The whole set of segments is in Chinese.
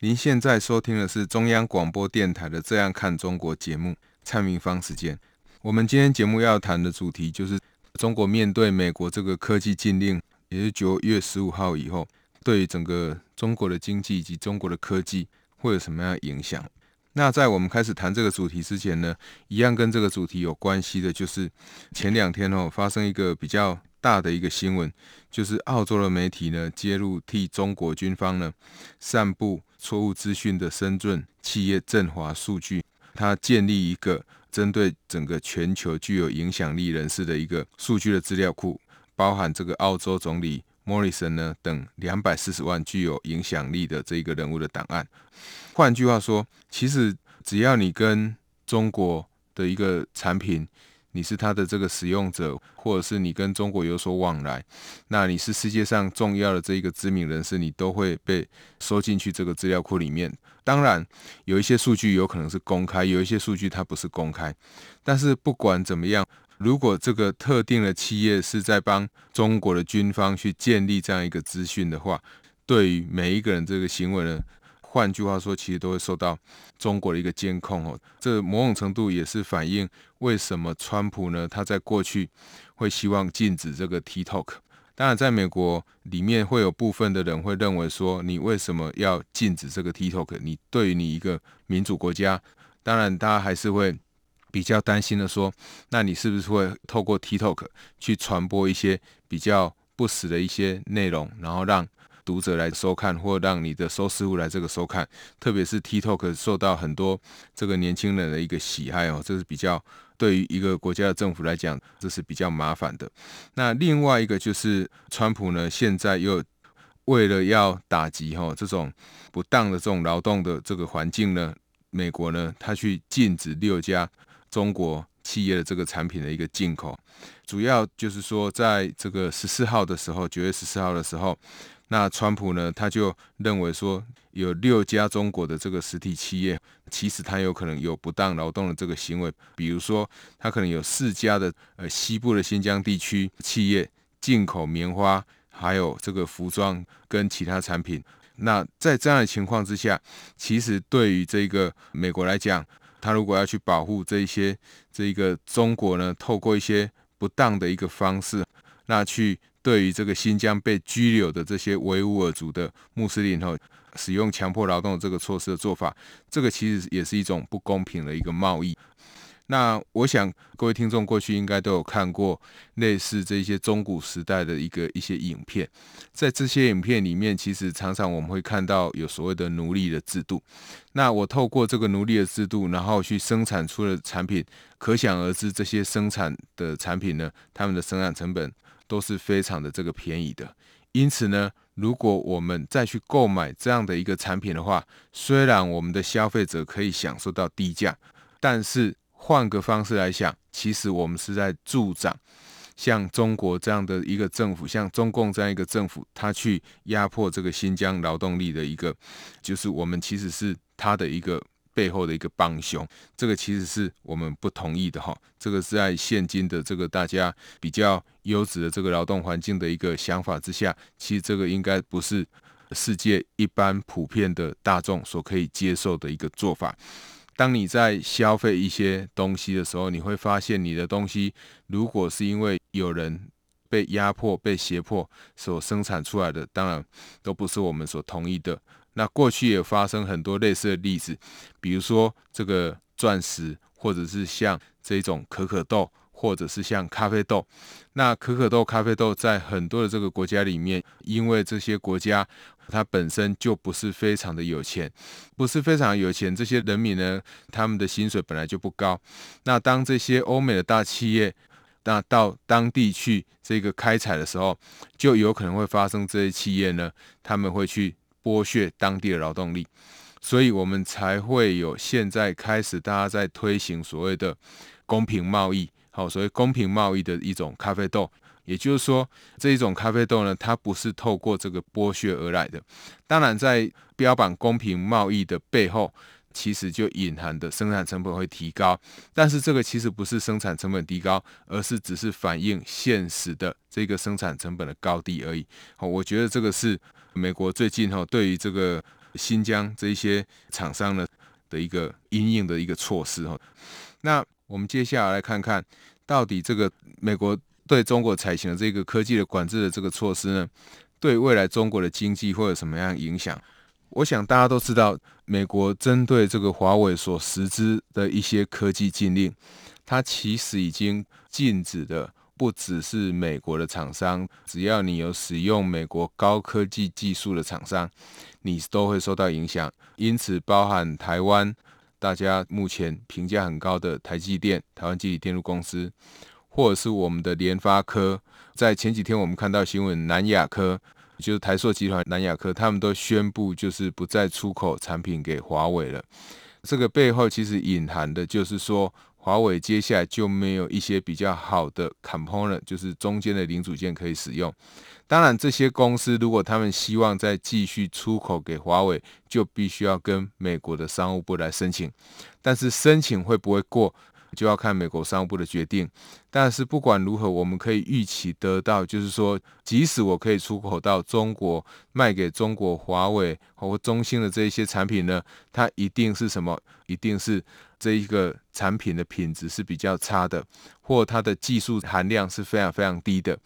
您现在收听的是中央广播电台的《这样看中国》节目，蔡明芳时间。我们今天节目要谈的主题就是中国面对美国这个科技禁令，也是九月十五号以后，对于整个中国的经济以及中国的科技会有什么样的影响？那在我们开始谈这个主题之前呢，一样跟这个主题有关系的，就是前两天哦发生一个比较。大的一个新闻，就是澳洲的媒体呢介入替中国军方呢散布错误资讯的深圳企业振华数据，它建立一个针对整个全球具有影响力人士的一个数据的资料库，包含这个澳洲总理莫里森呢等两百四十万具有影响力的这一个人物的档案。换句话说，其实只要你跟中国的一个产品。你是他的这个使用者，或者是你跟中国有所往来，那你是世界上重要的这一个知名人士，你都会被收进去这个资料库里面。当然，有一些数据有可能是公开，有一些数据它不是公开。但是不管怎么样，如果这个特定的企业是在帮中国的军方去建立这样一个资讯的话，对于每一个人这个行为呢，换句话说，其实都会受到中国的一个监控哦。这某种程度也是反映为什么川普呢？他在过去会希望禁止这个 TikTok。当然，在美国里面会有部分的人会认为说，你为什么要禁止这个 TikTok？你对于你一个民主国家，当然大家还是会比较担心的说，那你是不是会透过 TikTok 去传播一些比较不实的一些内容，然后让读者来收看，或让你的收视户来这个收看，特别是 TikTok 受到很多这个年轻人的一个喜爱哦，这是比较对于一个国家的政府来讲，这是比较麻烦的。那另外一个就是，川普呢现在又为了要打击哈这种不当的这种劳动的这个环境呢，美国呢他去禁止六家中国企业的这个产品的一个进口，主要就是说在这个十四号的时候，九月十四号的时候。那川普呢，他就认为说，有六家中国的这个实体企业，其实他有可能有不当劳动的这个行为，比如说，他可能有四家的呃西部的新疆地区企业进口棉花，还有这个服装跟其他产品。那在这样的情况之下，其实对于这个美国来讲，他如果要去保护这一些这一个中国呢，透过一些不当的一个方式，那去。对于这个新疆被拘留的这些维吾尔族的穆斯林，后使用强迫劳动这个措施的做法，这个其实也是一种不公平的一个贸易。那我想各位听众过去应该都有看过类似这些中古时代的一个一些影片，在这些影片里面，其实常常我们会看到有所谓的奴隶的制度。那我透过这个奴隶的制度，然后去生产出了产品，可想而知，这些生产的产品呢，他们的生产成本。都是非常的这个便宜的，因此呢，如果我们再去购买这样的一个产品的话，虽然我们的消费者可以享受到低价，但是换个方式来想，其实我们是在助长像中国这样的一个政府，像中共这样一个政府，他去压迫这个新疆劳动力的一个，就是我们其实是他的一个。背后的一个帮凶，这个其实是我们不同意的哈。这个是在现今的这个大家比较优质的这个劳动环境的一个想法之下，其实这个应该不是世界一般普遍的大众所可以接受的一个做法。当你在消费一些东西的时候，你会发现你的东西如果是因为有人被压迫、被胁迫所生产出来的，当然都不是我们所同意的。那过去也发生很多类似的例子，比如说这个钻石，或者是像这种可可豆，或者是像咖啡豆。那可可豆、咖啡豆在很多的这个国家里面，因为这些国家它本身就不是非常的有钱，不是非常有钱，这些人民呢，他们的薪水本来就不高。那当这些欧美的大企业那到当地去这个开采的时候，就有可能会发生这些企业呢，他们会去。剥削当地的劳动力，所以我们才会有现在开始大家在推行所谓的公平贸易，好，所谓公平贸易的一种咖啡豆。也就是说，这一种咖啡豆呢，它不是透过这个剥削而来的。当然，在标榜公平贸易的背后，其实就隐含的生产成本会提高。但是这个其实不是生产成本提高，而是只是反映现实的这个生产成本的高低而已。好，我觉得这个是美国最近哈对于这个新疆这一些厂商呢的一个因应的一个措施哈。那我们接下来来看看到底这个美国。对中国采行的这个科技的管制的这个措施呢，对未来中国的经济会有什么样影响？我想大家都知道，美国针对这个华为所实施的一些科技禁令，它其实已经禁止的不只是美国的厂商，只要你有使用美国高科技技术的厂商，你都会受到影响。因此，包含台湾，大家目前评价很高的台积电、台湾积体电路公司。或者是我们的联发科，在前几天我们看到新闻，南亚科就是台硕集团南亚科，他们都宣布就是不再出口产品给华为了。这个背后其实隐含的就是说，华为接下来就没有一些比较好的 component，就是中间的零组件可以使用。当然，这些公司如果他们希望再继续出口给华为，就必须要跟美国的商务部来申请。但是申请会不会过？就要看美国商务部的决定，但是不管如何，我们可以预期得到，就是说，即使我可以出口到中国，卖给中国华为或中兴的这一些产品呢，它一定是什么？一定是这一个产品的品质是比较差的，或它的技术含量是非常非常低的。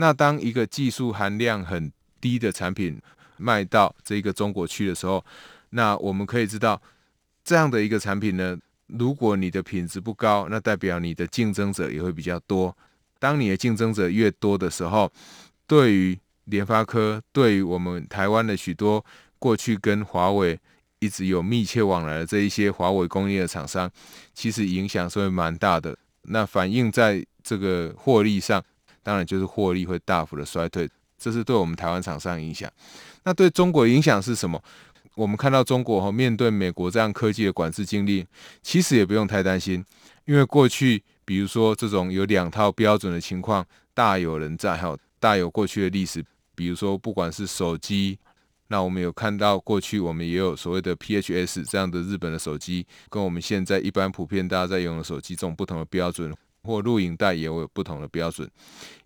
那当一个技术含量很低的产品卖到这个中国去的时候，那我们可以知道，这样的一个产品呢，如果你的品质不高，那代表你的竞争者也会比较多。当你的竞争者越多的时候，对于联发科，对于我们台湾的许多过去跟华为一直有密切往来的这一些华为工业的厂商，其实影响是会蛮大的。那反映在这个获利上，当然就是获利会大幅的衰退，这是对我们台湾厂商影响。那对中国影响是什么？我们看到中国哈面对美国这样科技的管制禁令，其实也不用太担心，因为过去比如说这种有两套标准的情况大有人在，还有大有过去的历史。比如说不管是手机，那我们有看到过去我们也有所谓的 PHS 这样的日本的手机，跟我们现在一般普遍大家在用的手机这种不同的标准，或录影带也会有不同的标准。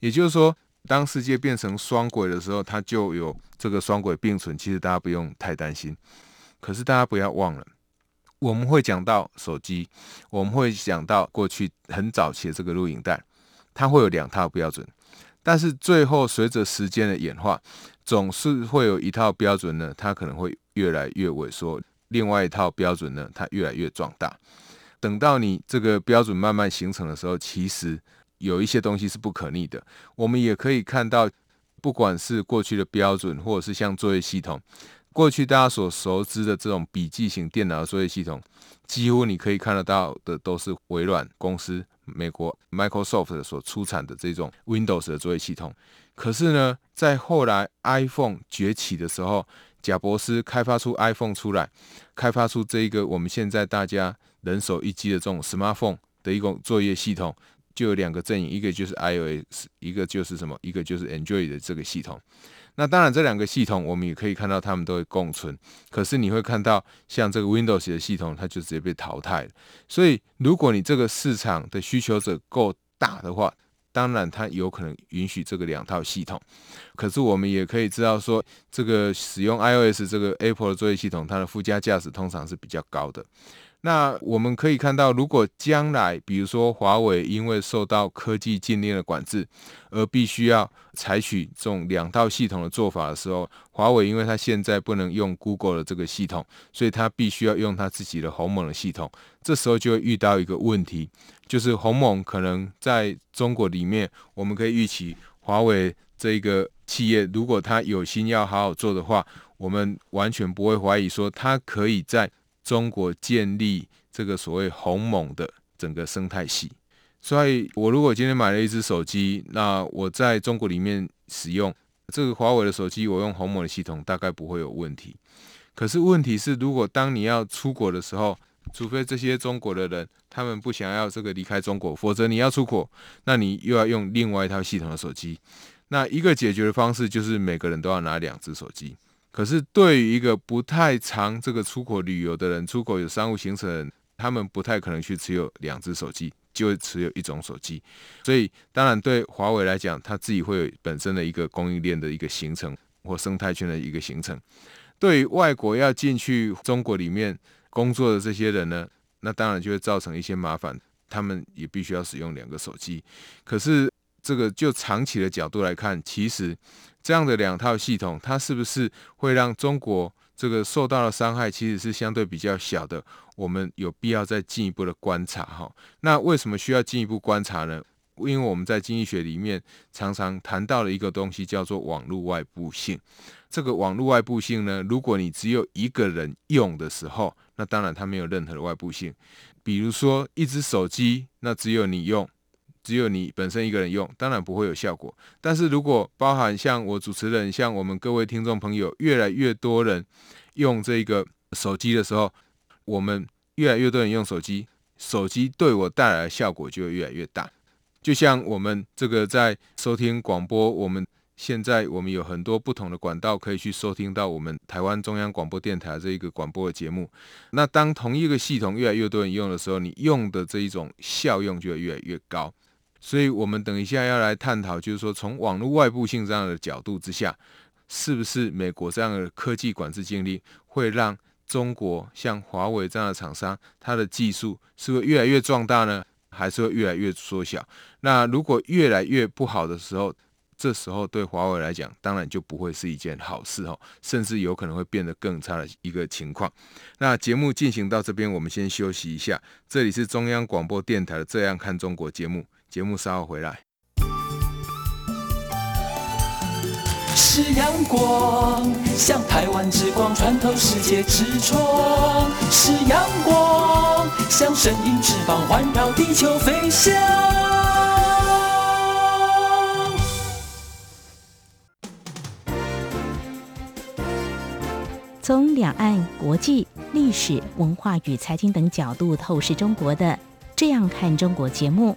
也就是说。当世界变成双轨的时候，它就有这个双轨并存。其实大家不用太担心。可是大家不要忘了，我们会讲到手机，我们会讲到过去很早期的这个录影带，它会有两套标准。但是最后随着时间的演化，总是会有一套标准呢，它可能会越来越萎缩；另外一套标准呢，它越来越壮大。等到你这个标准慢慢形成的时候，其实。有一些东西是不可逆的，我们也可以看到，不管是过去的标准，或者是像作业系统，过去大家所熟知的这种笔记型电脑的作业系统，几乎你可以看得到的都是微软公司、美国 Microsoft 所出产的这种 Windows 的作业系统。可是呢，在后来 iPhone 崛起的时候，贾伯斯开发出 iPhone 出来，开发出这一个我们现在大家人手一机的这种 Smartphone 的一种作业系统。就有两个阵营，一个就是 iOS，一个就是什么，一个就是 Android 的这个系统。那当然，这两个系统我们也可以看到，他们都会共存。可是你会看到，像这个 Windows 的系统，它就直接被淘汰了。所以，如果你这个市场的需求者够大的话，当然它有可能允许这个两套系统。可是我们也可以知道说，这个使用 iOS 这个 Apple 的作业系统，它的附加价值通常是比较高的。那我们可以看到，如果将来比如说华为因为受到科技禁令的管制，而必须要采取这种两套系统的做法的时候，华为因为它现在不能用 Google 的这个系统，所以它必须要用它自己的鸿蒙的系统。这时候就会遇到一个问题，就是鸿蒙可能在中国里面，我们可以预期华为这一个企业，如果它有心要好好做的话，我们完全不会怀疑说它可以在。中国建立这个所谓鸿蒙的整个生态系，所以我如果今天买了一只手机，那我在中国里面使用这个华为的手机，我用鸿蒙的系统大概不会有问题。可是问题是，如果当你要出国的时候，除非这些中国的人他们不想要这个离开中国，否则你要出国，那你又要用另外一套系统的手机。那一个解决的方式就是每个人都要拿两只手机。可是对于一个不太常这个出国旅游的人，出国有商务行程的人，他们不太可能去持有两只手机，就会持有一种手机。所以当然对华为来讲，它自己会有本身的一个供应链的一个形成或生态圈的一个形成。对于外国要进去中国里面工作的这些人呢，那当然就会造成一些麻烦，他们也必须要使用两个手机。可是这个就长期的角度来看，其实这样的两套系统，它是不是会让中国这个受到的伤害其实是相对比较小的？我们有必要再进一步的观察哈。那为什么需要进一步观察呢？因为我们在经济学里面常常谈到了一个东西，叫做网络外部性。这个网络外部性呢，如果你只有一个人用的时候，那当然它没有任何的外部性。比如说一只手机，那只有你用，只有你本身一个人用，当然不会有效果。但是如果包含像我主持人，像我们各位听众朋友，越来越多人用这个手机的时候，我们越来越多人用手机，手机对我带来的效果就会越来越大。就像我们这个在收听广播，我们。现在我们有很多不同的管道可以去收听到我们台湾中央广播电台这一个广播的节目。那当同一个系统越来越多人用的时候，你用的这一种效用就会越来越高。所以，我们等一下要来探讨，就是说从网络外部性这样的角度之下，是不是美国这样的科技管制禁令会让中国像华为这样的厂商，它的技术是会越来越壮大呢，还是会越来越缩小？那如果越来越不好的时候，这时候对华为来讲，当然就不会是一件好事哦，甚至有可能会变得更差的一个情况。那节目进行到这边，我们先休息一下。这里是中央广播电台的《这样看中国》节目，节目稍后回来。是阳光，像台湾之光穿透世界之窗；是阳光，像神鹰翅膀环绕地球飞翔。从两岸、国际、历史文化与财经等角度透视中国的《这样看中国》节目，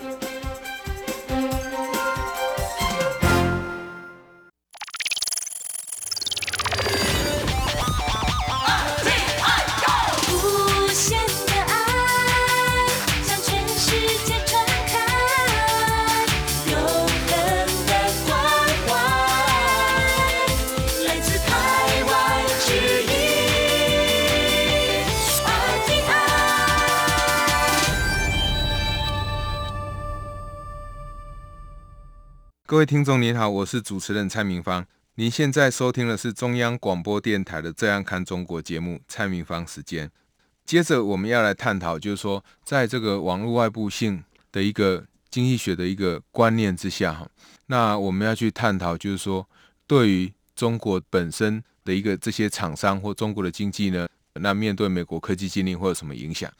位听众您好，我是主持人蔡明芳。您现在收听的是中央广播电台的《这样看中国》节目，蔡明芳时间。接着我们要来探讨，就是说，在这个网络外部性的一个经济学的一个观念之下，哈，那我们要去探讨，就是说，对于中国本身的一个这些厂商或中国的经济呢，那面对美国科技禁令会有什么影响？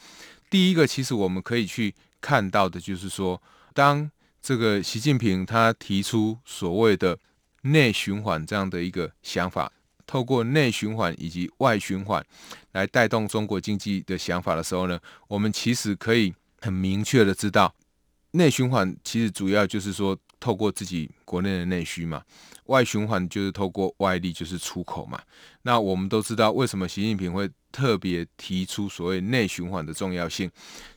第一个，其实我们可以去看到的，就是说，当这个习近平他提出所谓的内循环这样的一个想法，透过内循环以及外循环来带动中国经济的想法的时候呢，我们其实可以很明确的知道，内循环其实主要就是说透过自己国内的内需嘛，外循环就是透过外力，就是出口嘛。那我们都知道为什么习近平会特别提出所谓内循环的重要性。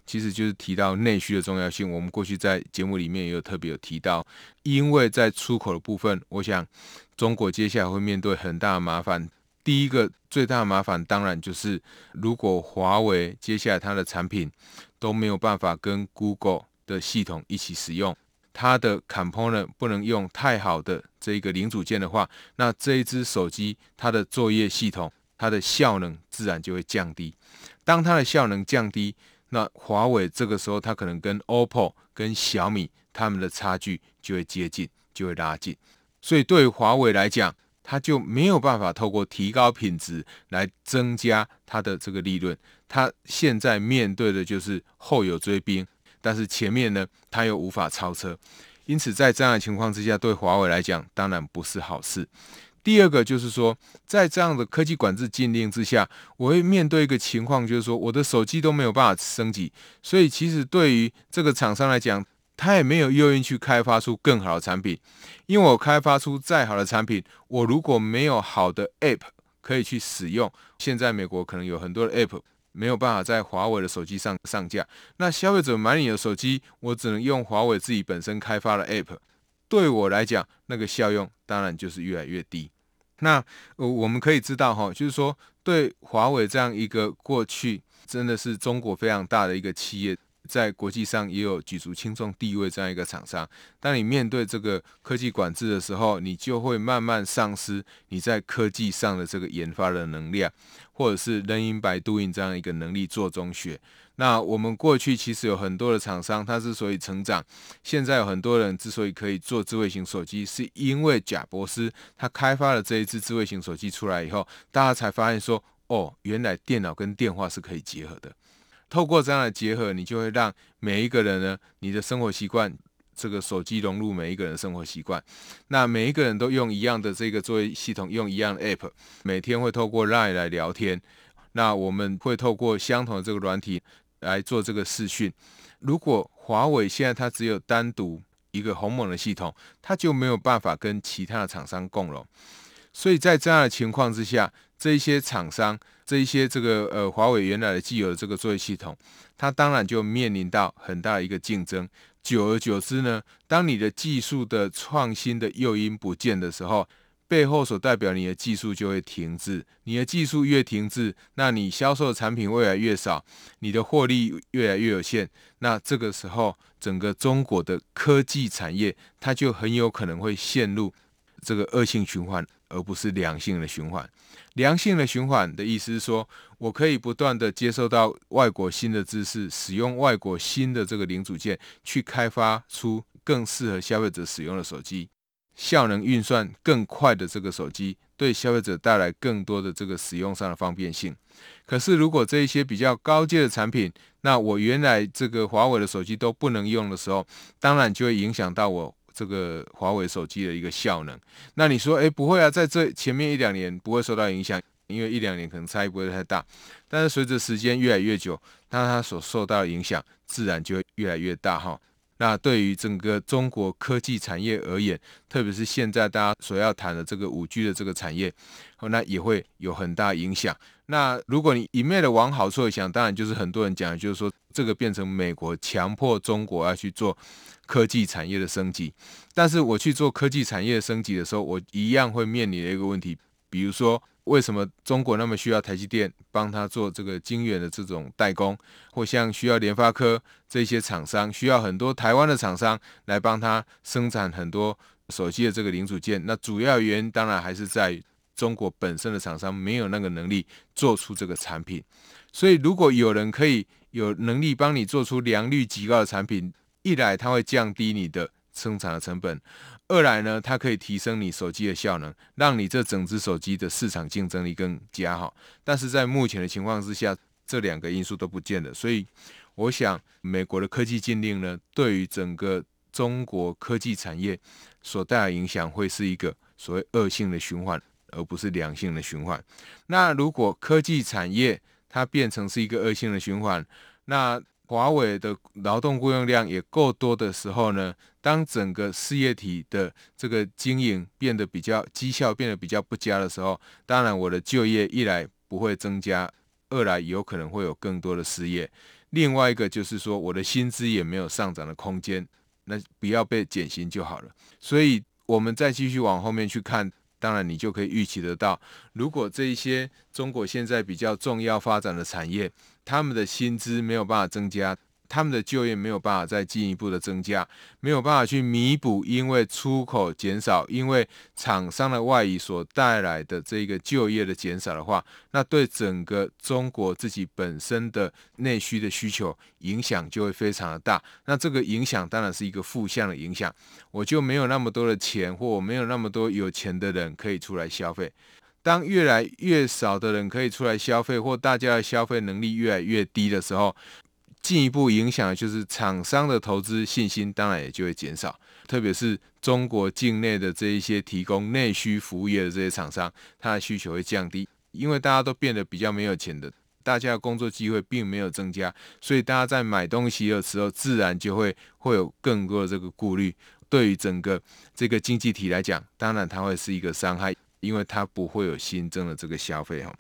其实就是提到内需的重要性。我们过去在节目里面也有特别有提到，因为在出口的部分，我想中国接下来会面对很大的麻烦。第一个最大的麻烦，当然就是如果华为接下来它的产品都没有办法跟 Google 的系统一起使用，它的 component 不能用太好的这个零组件的话，那这一支手机它的作业系统它的效能自然就会降低。当它的效能降低，那华为这个时候它可能跟 OPPO、跟小米他们的差距就会接近，就会拉近。所以对于华为来讲，它就没有办法透过提高品质来增加它的这个利润，它现在面对的就是后有追兵，但是前面呢，它又无法超车，因此在这样的情况之下，对华为来讲当然不是好事。第二个就是说，在这样的科技管制禁令之下，我会面对一个情况，就是说我的手机都没有办法升级，所以其实对于这个厂商来讲，他也没有诱因去开发出更好的产品，因为我开发出再好的产品，我如果没有好的 App 可以去使用，现在美国可能有很多的 App 没有办法在华为的手机上上架，那消费者买你的手机，我只能用华为自己本身开发的 App，对我来讲，那个效用当然就是越来越低。那呃，我们可以知道哈，就是说对华为这样一个过去真的是中国非常大的一个企业。在国际上也有举足轻重地位这样一个厂商，当你面对这个科技管制的时候，你就会慢慢丧失你在科技上的这个研发的能量，或者是 learning by doing 这样一个能力做中学。那我们过去其实有很多的厂商，它之所以成长，现在有很多人之所以可以做智慧型手机，是因为贾博士他开发了这一支智慧型手机出来以后，大家才发现说，哦，原来电脑跟电话是可以结合的。透过这样的结合，你就会让每一个人呢，你的生活习惯，这个手机融入每一个人的生活习惯。那每一个人都用一样的这个作业系统，用一样的 App，每天会透过 Line 来聊天。那我们会透过相同的这个软体来做这个视讯。如果华为现在它只有单独一个鸿蒙的系统，它就没有办法跟其他的厂商共融。所以在这样的情况之下，这一些厂商，这一些这个呃华为原来的既有的这个作业系统，它当然就面临到很大的一个竞争。久而久之呢，当你的技术的创新的诱因不见的时候，背后所代表你的技术就会停滞。你的技术越停滞，那你销售的产品越来越少，你的获利越来越有限。那这个时候，整个中国的科技产业，它就很有可能会陷入这个恶性循环。而不是良性的循环。良性的循环的意思是说，我可以不断的接受到外国新的知识，使用外国新的这个零组件，去开发出更适合消费者使用的手机，效能运算更快的这个手机，对消费者带来更多的这个使用上的方便性。可是，如果这一些比较高阶的产品，那我原来这个华为的手机都不能用的时候，当然就会影响到我。这个华为手机的一个效能，那你说，诶，不会啊，在这前面一两年不会受到影响，因为一两年可能差异不会太大。但是随着时间越来越久，那它所受到的影响自然就越来越大哈。那对于整个中国科技产业而言，特别是现在大家所要谈的这个五 G 的这个产业，那也会有很大影响。那如果你一昧的往好处想，当然就是很多人讲，就是说这个变成美国强迫中国要去做。科技产业的升级，但是我去做科技产业升级的时候，我一样会面临的一个问题，比如说为什么中国那么需要台积电帮他做这个晶圆的这种代工，或像需要联发科这些厂商，需要很多台湾的厂商来帮他生产很多手机的这个零组件，那主要原因当然还是在于中国本身的厂商没有那个能力做出这个产品，所以如果有人可以有能力帮你做出良率极高的产品，一来它会降低你的生产的成本，二来呢，它可以提升你手机的效能，让你这整只手机的市场竞争力更加好。但是在目前的情况之下，这两个因素都不见了，所以我想美国的科技禁令呢，对于整个中国科技产业所带来影响会是一个所谓恶性的循环，而不是良性的循环。那如果科技产业它变成是一个恶性的循环，那华为的劳动雇佣量也够多的时候呢，当整个事业体的这个经营变得比较绩效变得比较不佳的时候，当然我的就业一来不会增加，二来有可能会有更多的失业。另外一个就是说，我的薪资也没有上涨的空间，那不要被减薪就好了。所以，我们再继续往后面去看，当然你就可以预期得到，如果这一些中国现在比较重要发展的产业，他们的薪资没有办法增加。他们的就业没有办法再进一步的增加，没有办法去弥补，因为出口减少，因为厂商的外移所带来的这个就业的减少的话，那对整个中国自己本身的内需的需求影响就会非常的大。那这个影响当然是一个负向的影响，我就没有那么多的钱，或我没有那么多有钱的人可以出来消费。当越来越少的人可以出来消费，或大家的消费能力越来越低的时候，进一步影响就是厂商的投资信心，当然也就会减少。特别是中国境内的这一些提供内需服务业的这些厂商，它的需求会降低，因为大家都变得比较没有钱的，大家的工作机会并没有增加，所以大家在买东西的时候，自然就会会有更多的这个顾虑。对于整个这个经济体来讲，当然它会是一个伤害，因为它不会有新增的这个消费哈。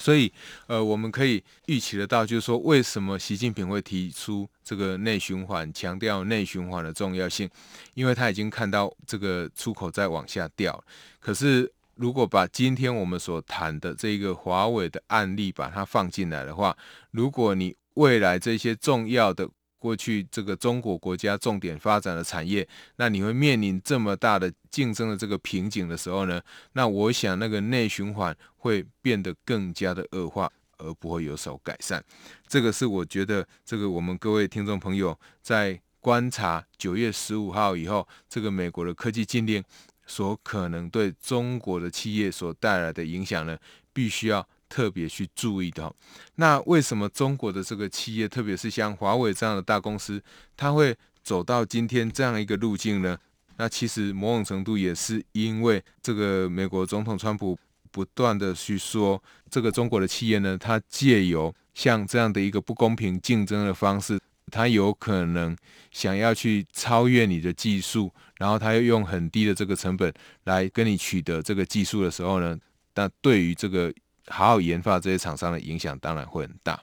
所以，呃，我们可以预期得到，就是说，为什么习近平会提出这个内循环，强调内循环的重要性？因为他已经看到这个出口在往下掉。可是，如果把今天我们所谈的这个华为的案例把它放进来的话，如果你未来这些重要的过去这个中国国家重点发展的产业，那你会面临这么大的竞争的这个瓶颈的时候呢？那我想那个内循环会变得更加的恶化，而不会有所改善。这个是我觉得这个我们各位听众朋友在观察九月十五号以后，这个美国的科技禁令所可能对中国的企业所带来的影响呢，必须要。特别去注意的，那为什么中国的这个企业，特别是像华为这样的大公司，它会走到今天这样一个路径呢？那其实某种程度也是因为这个美国总统川普不断的去说，这个中国的企业呢，它借由像这样的一个不公平竞争的方式，它有可能想要去超越你的技术，然后它又用很低的这个成本来跟你取得这个技术的时候呢，那对于这个。好好研发这些厂商的影响当然会很大。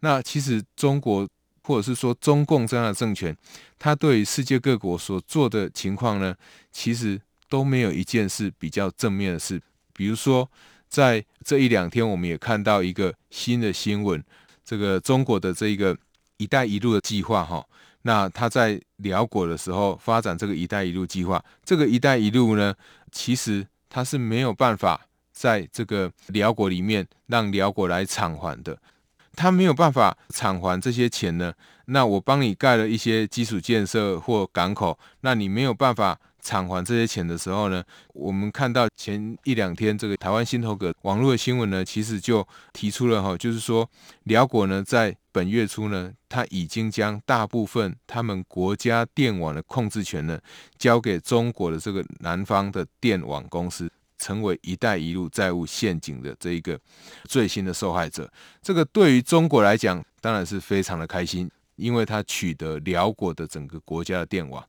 那其实中国或者是说中共这样的政权，它对于世界各国所做的情况呢，其实都没有一件事比较正面的事。比如说，在这一两天，我们也看到一个新的新闻，这个中国的这一个“一带一路”的计划，哈，那他在辽国的时候发展这个“一带一路”计划，这个“一带一路”呢，其实它是没有办法。在这个辽国里面，让辽国来偿还的，他没有办法偿还这些钱呢。那我帮你盖了一些基础建设或港口，那你没有办法偿还这些钱的时候呢？我们看到前一两天这个台湾新头壳网络的新闻呢，其实就提出了哈，就是说辽国呢在本月初呢，他已经将大部分他们国家电网的控制权呢，交给中国的这个南方的电网公司。成为“一带一路”债务陷阱的这一个最新的受害者，这个对于中国来讲当然是非常的开心，因为他取得辽国的整个国家的电网。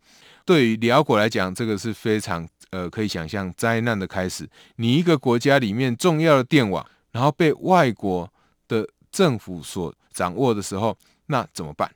对于辽国来讲，这个是非常呃可以想象灾难的开始。你一个国家里面重要的电网，然后被外国的政府所掌握的时候，那怎么办？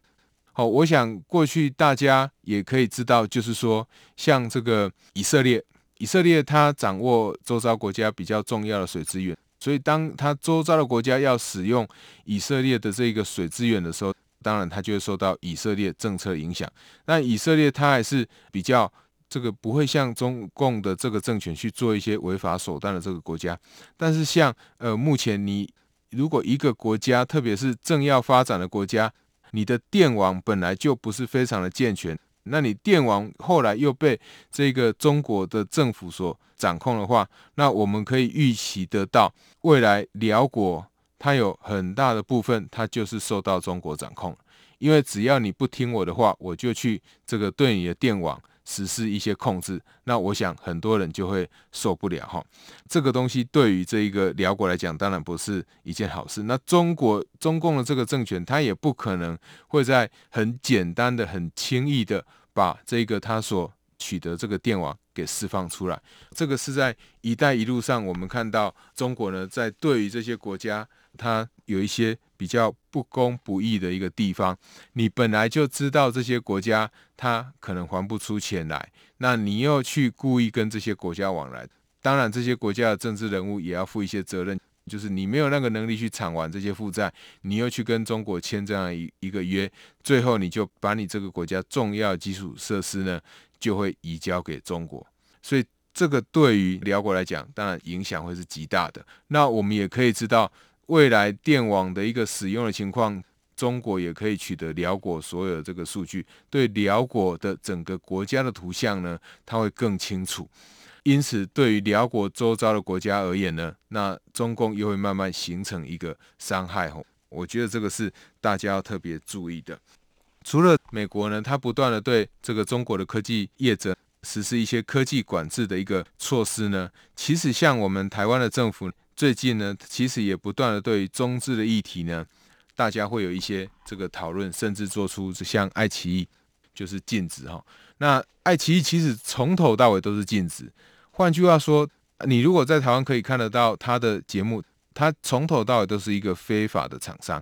好，我想过去大家也可以知道，就是说像这个以色列。以色列它掌握周遭国家比较重要的水资源，所以当它周遭的国家要使用以色列的这个水资源的时候，当然它就会受到以色列政策影响。那以色列它还是比较这个不会像中共的这个政权去做一些违法手段的这个国家。但是像呃目前你如果一个国家，特别是正要发展的国家，你的电网本来就不是非常的健全。那你电网后来又被这个中国的政府所掌控的话，那我们可以预期得到，未来辽国它有很大的部分，它就是受到中国掌控，因为只要你不听我的话，我就去这个对你的电网。实施一些控制，那我想很多人就会受不了哈。这个东西对于这一个辽国来讲，当然不是一件好事。那中国中共的这个政权，他也不可能会在很简单的、很轻易的把这个他所取得这个电网给释放出来。这个是在“一带一路”上，我们看到中国呢，在对于这些国家，它有一些。比较不公不义的一个地方，你本来就知道这些国家它可能还不出钱来，那你又去故意跟这些国家往来，当然，这些国家的政治人物也要负一些责任，就是你没有那个能力去偿还这些负债，你又去跟中国签这样一一个约，最后你就把你这个国家重要基础设施呢，就会移交给中国。所以，这个对于辽国来讲，当然影响会是极大的。那我们也可以知道，未来电网的一个使用的情况。中国也可以取得辽国所有的这个数据，对辽国的整个国家的图像呢，它会更清楚。因此，对于辽国周遭的国家而言呢，那中共又会慢慢形成一个伤害。吼，我觉得这个是大家要特别注意的。除了美国呢，它不断的对这个中国的科技业者实施一些科技管制的一个措施呢，其实像我们台湾的政府最近呢，其实也不断的对于中资的议题呢。大家会有一些这个讨论，甚至做出像爱奇艺就是禁止哈。那爱奇艺其实从头到尾都是禁止。换句话说，你如果在台湾可以看得到他的节目，他从头到尾都是一个非法的厂商。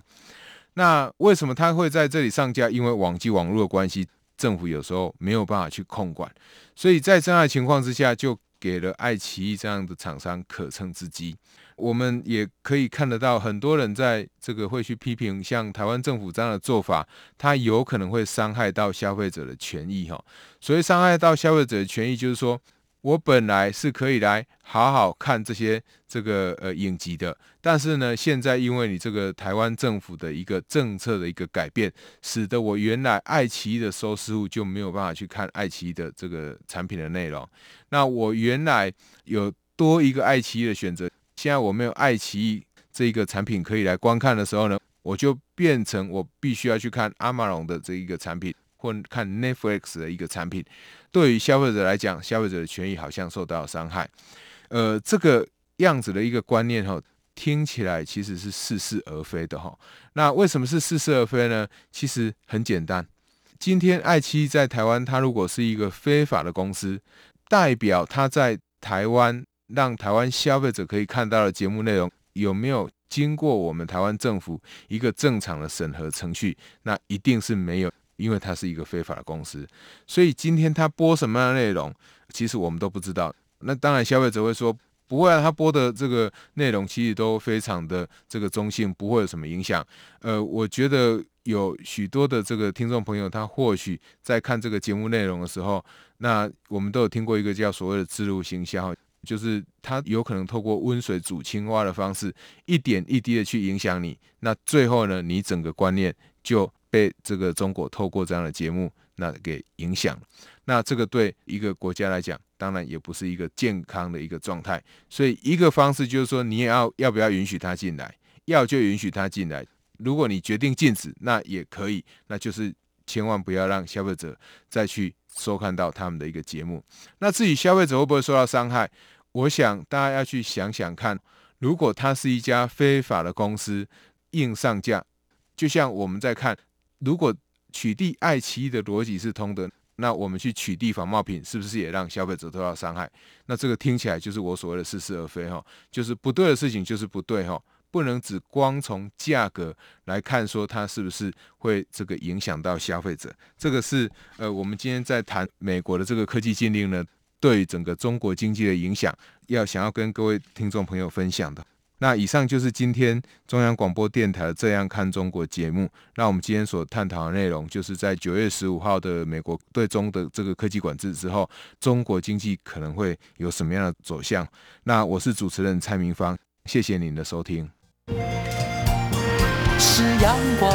那为什么他会在这里上架？因为网际网络的关系，政府有时候没有办法去控管，所以在这样的情况之下，就给了爱奇艺这样的厂商可乘之机。我们也可以看得到，很多人在这个会去批评，像台湾政府这样的做法，它有可能会伤害到消费者的权益。哈，所以伤害到消费者的权益，就是说我本来是可以来好好看这些这个呃影集的，但是呢，现在因为你这个台湾政府的一个政策的一个改变，使得我原来爱奇艺的收视户就没有办法去看爱奇艺的这个产品的内容。那我原来有多一个爱奇艺的选择。现在我没有爱奇艺这一个产品可以来观看的时候呢，我就变成我必须要去看阿玛龙的这一个产品，或看 Netflix 的一个产品。对于消费者来讲，消费者的权益好像受到了伤害。呃，这个样子的一个观念哈，听起来其实是似是而非的哈。那为什么是似是而非呢？其实很简单，今天爱奇艺在台湾，它如果是一个非法的公司，代表它在台湾。让台湾消费者可以看到的节目内容有没有经过我们台湾政府一个正常的审核程序？那一定是没有，因为它是一个非法的公司。所以今天他播什么样的内容，其实我们都不知道。那当然，消费者会说不会啊，他播的这个内容其实都非常的这个中性，不会有什么影响。呃，我觉得有许多的这个听众朋友，他或许在看这个节目内容的时候，那我们都有听过一个叫所谓的置入行销。就是它有可能透过温水煮青蛙的方式，一点一滴的去影响你。那最后呢，你整个观念就被这个中国透过这样的节目那给影响。那这个对一个国家来讲，当然也不是一个健康的一个状态。所以一个方式就是说，你也要要不要允许他进来？要就允许他进来。如果你决定禁止，那也可以。那就是千万不要让消费者再去收看到他们的一个节目。那至于消费者会不会受到伤害？我想大家要去想想看，如果它是一家非法的公司硬上架，就像我们在看，如果取缔爱奇艺的逻辑是通的，那我们去取缔仿冒品，是不是也让消费者受到伤害？那这个听起来就是我所谓的似是而非哈，就是不对的事情就是不对哈，不能只光从价格来看说它是不是会这个影响到消费者。这个是呃，我们今天在谈美国的这个科技禁令呢。对整个中国经济的影响，要想要跟各位听众朋友分享的。那以上就是今天中央广播电台《这样看中国》节目。那我们今天所探讨的内容，就是在九月十五号的美国对中的这个科技管制之后，中国经济可能会有什么样的走向。那我是主持人蔡明芳，谢谢您的收听。是阳光，